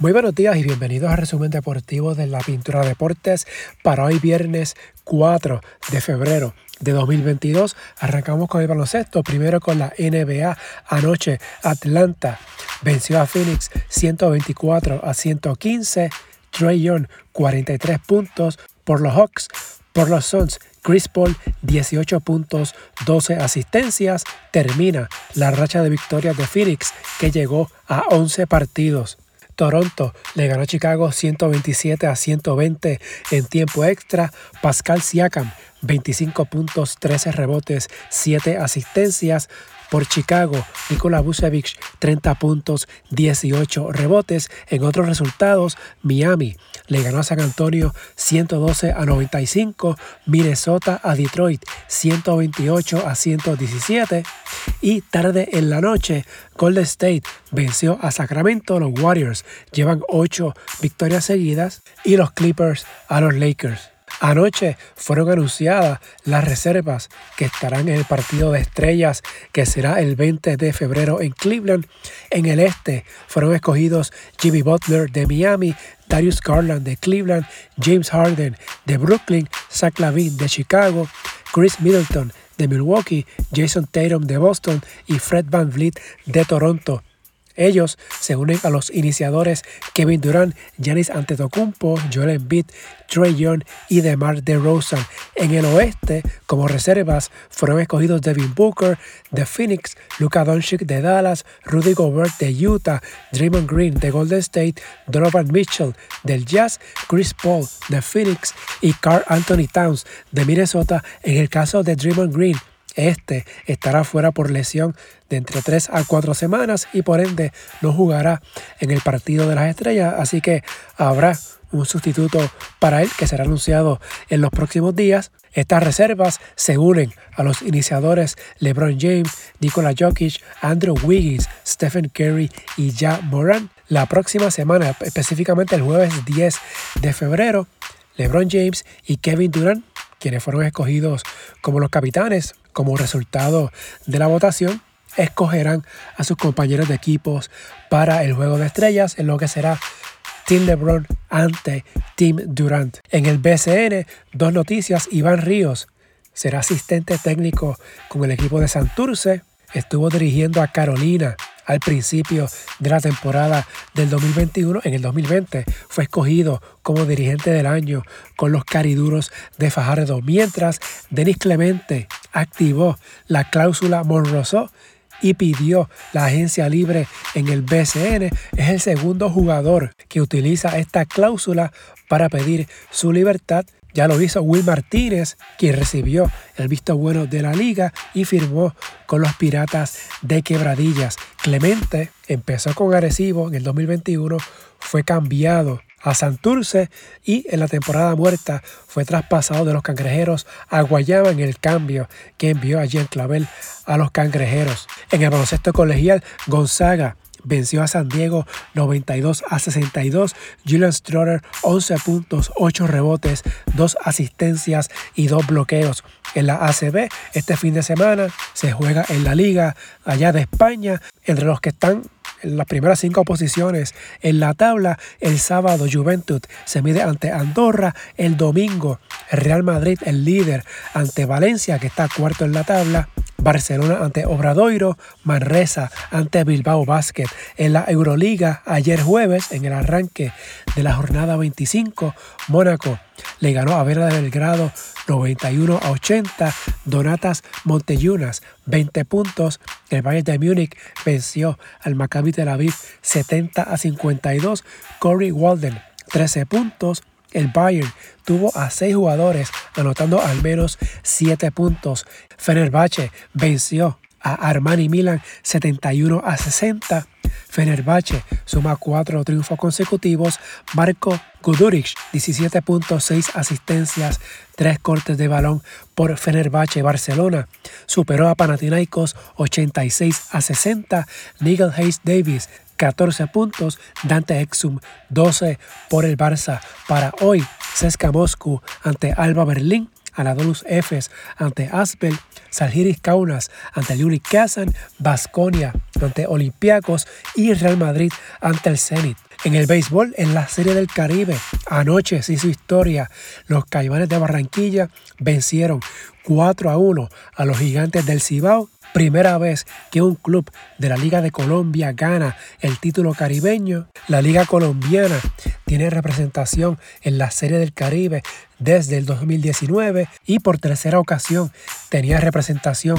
Muy buenos días y bienvenidos al resumen deportivo de la Pintura Deportes para hoy viernes 4 de febrero de 2022. Arrancamos con el baloncesto, primero con la NBA. Anoche Atlanta venció a Phoenix 124 a 115. Trey Young 43 puntos por los Hawks. Por los Suns, Chris Paul 18 puntos, 12 asistencias. Termina la racha de victorias de Phoenix que llegó a 11 partidos. Toronto le ganó a Chicago 127 a 120 en tiempo extra. Pascal Siakam 25 puntos, 13 rebotes, 7 asistencias. Por Chicago, Nikola Vucevic 30 puntos, 18 rebotes. En otros resultados, Miami le ganó a San Antonio 112 a 95, Minnesota a Detroit 128 a 117 y tarde en la noche Golden State venció a Sacramento, los Warriors llevan 8 victorias seguidas y los Clippers a los Lakers. Anoche fueron anunciadas las reservas que estarán en el partido de estrellas que será el 20 de febrero en Cleveland. En el este fueron escogidos Jimmy Butler de Miami, Darius Garland de Cleveland, James Harden de Brooklyn, Zach Lavine de Chicago, Chris Middleton de Milwaukee, Jason Tatum de Boston y Fred Van Vliet de Toronto. Ellos se unen a los iniciadores Kevin Durant, Giannis Antetokounmpo, Joel Embiid, Trey Young y DeMar DeRozan. En el oeste, como reservas, fueron escogidos Devin Booker de Phoenix, Luka Doncic de Dallas, Rudy Gobert de Utah, Draymond Green de Golden State, Donovan Mitchell del Jazz, Chris Paul de Phoenix y Carl Anthony Towns de Minnesota. En el caso de Draymond Green, este estará fuera por lesión de entre 3 a 4 semanas y por ende no jugará en el partido de las estrellas, así que habrá un sustituto para él que será anunciado en los próximos días. Estas reservas se unen a los iniciadores LeBron James, Nikola Jokic, Andrew Wiggins, Stephen Curry y Ja Moran. La próxima semana, específicamente el jueves 10 de febrero, LeBron James y Kevin Durant, quienes fueron escogidos como los capitanes como resultado de la votación, escogerán a sus compañeros de equipos para el juego de estrellas en lo que será Team LeBron ante Team Durant. En el BCN, dos noticias, Iván Ríos será asistente técnico con el equipo de Santurce, estuvo dirigiendo a Carolina al principio de la temporada del 2021. En el 2020 fue escogido como dirigente del año con los cariduros de Fajardo, mientras Denis Clemente activó la cláusula Monroso y pidió la agencia libre en el BCN. Es el segundo jugador que utiliza esta cláusula para pedir su libertad ya lo hizo Will Martínez, quien recibió el visto bueno de la liga y firmó con los Piratas de Quebradillas. Clemente empezó con Arecibo en el 2021, fue cambiado a Santurce y en la temporada muerta fue traspasado de los cangrejeros a Guayama en el cambio que envió a Jean Clavel a los cangrejeros. En el baloncesto colegial, Gonzaga venció a San Diego 92 a 62. Julian Strotter 11 puntos, 8 rebotes, 2 asistencias y 2 bloqueos. En la ACB este fin de semana se juega en la liga allá de España entre los que están en las primeras cinco posiciones en la tabla. El sábado Juventud se mide ante Andorra. El domingo Real Madrid, el líder, ante Valencia, que está cuarto en la tabla. Barcelona ante Obradoiro, Manresa ante Bilbao Basket. En la Euroliga, ayer jueves, en el arranque de la jornada 25, Mónaco le ganó a Vera de Belgrado 91 a 80. Donatas Monteyunas 20 puntos. El Bayern de Múnich venció al Maccabi Tel Aviv 70 a 52. Corey Walden 13 puntos. El Bayern tuvo a seis jugadores anotando al menos siete puntos. Fenerbahce venció a Armani Milan 71 a 60. Fenerbahce suma cuatro triunfos consecutivos. Marco Guduric 17.6 asistencias, tres cortes de balón por Fenerbahce Barcelona. Superó a Panathinaikos 86 a 60. Nigel Hayes Davis 14 puntos, Dante Exum 12 por el Barça. Para hoy, Cesca Moscú ante Alba Berlín, Anadolus Efes ante Asbel, Salgiris Kaunas ante Yuri Kazan, Basconia ante Olympiacos y Real Madrid ante el Zenit. En el béisbol, en la Serie del Caribe, anoche se hizo historia. Los Caimanes de Barranquilla vencieron 4 a 1 a los Gigantes del Cibao Primera vez que un club de la Liga de Colombia gana el título caribeño. La Liga Colombiana tiene representación en la Serie del Caribe desde el 2019 y por tercera ocasión tenía representación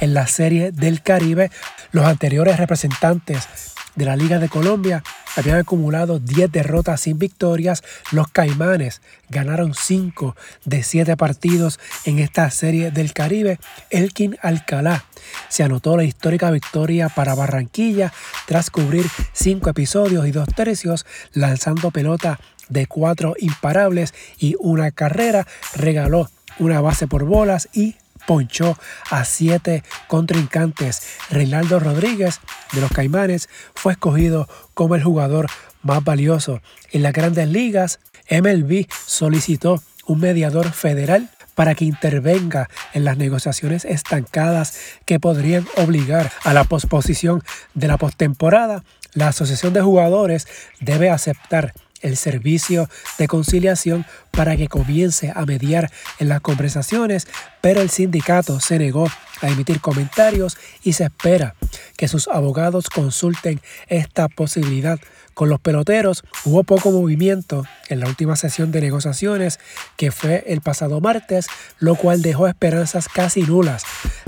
en la Serie del Caribe. Los anteriores representantes de la Liga de Colombia habían acumulado 10 derrotas sin victorias. Los Caimanes ganaron 5 de 7 partidos en esta serie del Caribe. Elkin Alcalá se anotó la histórica victoria para Barranquilla tras cubrir 5 episodios y 2 tercios, lanzando pelota de 4 imparables y una carrera. Regaló una base por bolas y ponchó a siete contrincantes. Reinaldo Rodríguez de los Caimanes fue escogido como el jugador más valioso. En las grandes ligas, MLB solicitó un mediador federal para que intervenga en las negociaciones estancadas que podrían obligar a la posposición de la postemporada. La Asociación de Jugadores debe aceptar el servicio de conciliación para que comience a mediar en las conversaciones, pero el sindicato se negó a emitir comentarios y se espera que sus abogados consulten esta posibilidad. Con los peloteros hubo poco movimiento en la última sesión de negociaciones que fue el pasado martes, lo cual dejó esperanzas casi nulas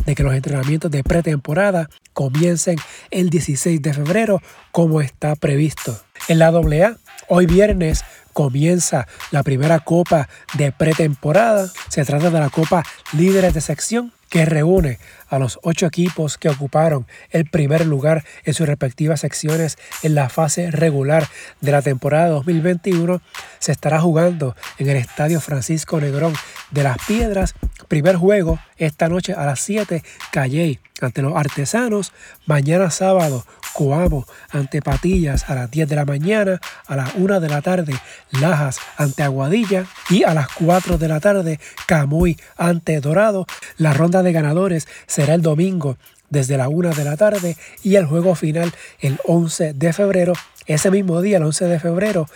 de que los entrenamientos de pretemporada comiencen el 16 de febrero como está previsto. En la AA, hoy viernes comienza la primera copa de pretemporada. Se trata de la Copa Líderes de Sección que reúne a los ocho equipos que ocuparon el primer lugar en sus respectivas secciones en la fase regular de la temporada 2021, se estará jugando en el Estadio Francisco Negrón de las Piedras. Primer juego esta noche a las 7, Calley ante los Artesanos. Mañana sábado, Coamo ante Patillas a las 10 de la mañana, a las 1 de la tarde, Lajas ante Aguadilla y a las 4 de la tarde, Camuy ante Dorado. La ronda de ganadores será el domingo desde la 1 de la tarde y el juego final el 11 de febrero. Ese mismo día, el 11 de febrero,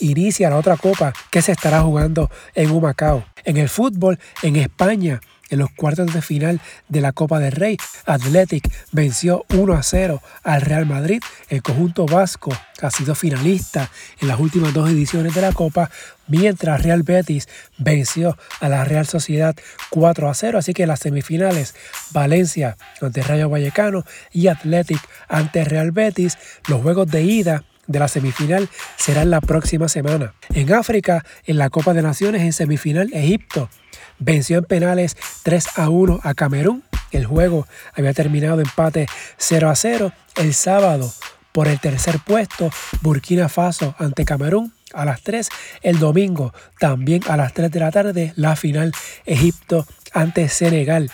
inicia la otra copa que se estará jugando en Humacao. En el fútbol, en España, en los cuartos de final de la Copa del Rey, Athletic venció 1 a 0 al Real Madrid. El conjunto vasco ha sido finalista en las últimas dos ediciones de la Copa, mientras Real Betis venció a la Real Sociedad 4 a 0. Así que las semifinales, Valencia ante Rayo Vallecano y Athletic ante Real Betis, los juegos de ida de la semifinal serán la próxima semana. En África, en la Copa de Naciones en semifinal, Egipto venció en penales 3 a 1 a Camerún. El juego había terminado empate 0 a 0 el sábado por el tercer puesto Burkina Faso ante Camerún a las 3. El domingo también a las 3 de la tarde la final Egipto ante Senegal.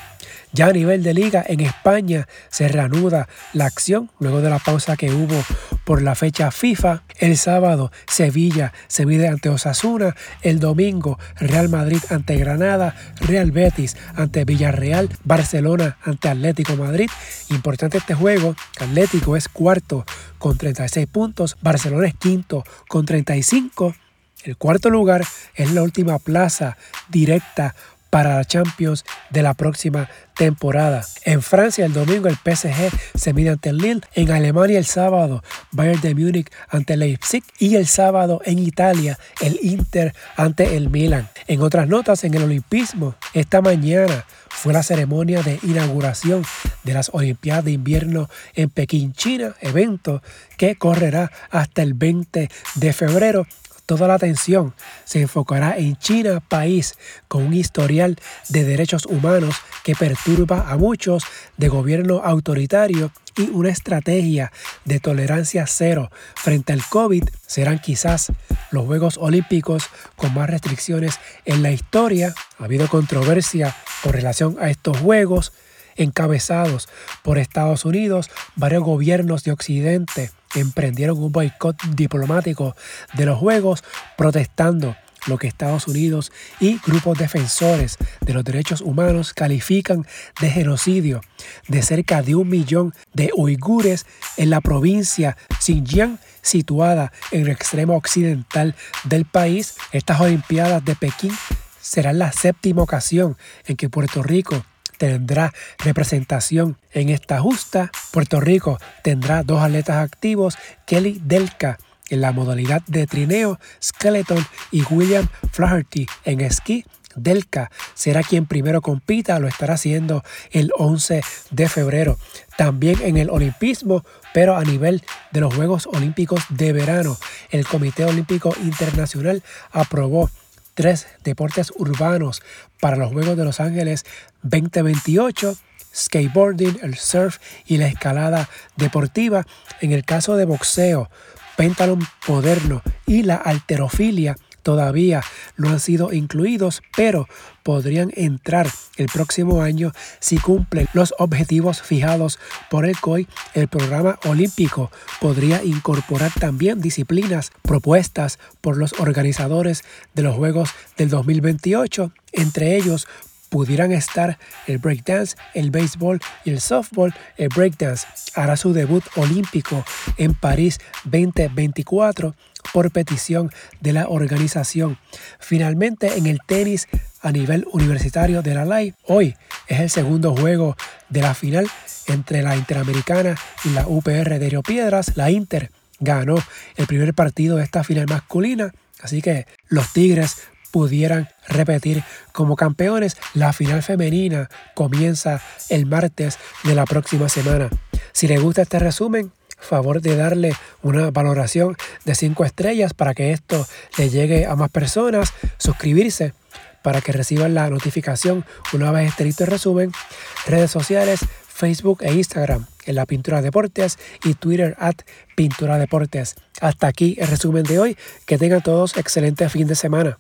Ya a nivel de liga en España se reanuda la acción luego de la pausa que hubo por la fecha FIFA. El sábado Sevilla se mide ante Osasuna. El domingo Real Madrid ante Granada. Real Betis ante Villarreal. Barcelona ante Atlético Madrid. Importante este juego. Atlético es cuarto con 36 puntos. Barcelona es quinto con 35. El cuarto lugar es la última plaza directa para la Champions de la próxima temporada. En Francia el domingo el PSG se mide ante el Lille, en Alemania el sábado Bayern de Múnich ante Leipzig y el sábado en Italia el Inter ante el Milan. En otras notas en el Olimpismo, esta mañana fue la ceremonia de inauguración de las Olimpiadas de Invierno en Pekín, China, evento que correrá hasta el 20 de febrero Toda la atención se enfocará en China, país con un historial de derechos humanos que perturba a muchos, de gobierno autoritario y una estrategia de tolerancia cero frente al COVID serán quizás los Juegos Olímpicos con más restricciones en la historia. Ha habido controversia con relación a estos Juegos encabezados por Estados Unidos, varios gobiernos de Occidente emprendieron un boicot diplomático de los Juegos, protestando lo que Estados Unidos y grupos defensores de los derechos humanos califican de genocidio de cerca de un millón de uigures en la provincia Xinjiang situada en el extremo occidental del país. Estas Olimpiadas de Pekín serán la séptima ocasión en que Puerto Rico tendrá representación en esta justa. Puerto Rico tendrá dos atletas activos, Kelly Delca en la modalidad de trineo, skeleton y William Flaherty en esquí. Delca será quien primero compita, lo estará haciendo el 11 de febrero. También en el olimpismo, pero a nivel de los Juegos Olímpicos de verano, el Comité Olímpico Internacional aprobó tres deportes urbanos para los Juegos de Los Ángeles 2028 skateboarding, el surf y la escalada deportiva. En el caso de boxeo, pentalón moderno y la alterofilia todavía no han sido incluidos, pero podrían entrar el próximo año si cumplen los objetivos fijados por el COI. El programa olímpico podría incorporar también disciplinas propuestas por los organizadores de los Juegos del 2028, entre ellos pudieran estar el breakdance, el béisbol y el softball. El breakdance hará su debut olímpico en París 2024 por petición de la organización. Finalmente, en el tenis a nivel universitario de la LAI, hoy es el segundo juego de la final entre la Interamericana y la UPR de Río Piedras. La Inter ganó el primer partido de esta final masculina, así que los Tigres pudieran repetir como campeones. La final femenina comienza el martes de la próxima semana. Si les gusta este resumen, favor de darle una valoración de 5 estrellas para que esto le llegue a más personas, suscribirse para que reciban la notificación una vez este listo resumen, redes sociales, Facebook e Instagram en la Pintura Deportes y Twitter at Pintura Deportes. Hasta aquí el resumen de hoy. Que tengan todos excelente fin de semana.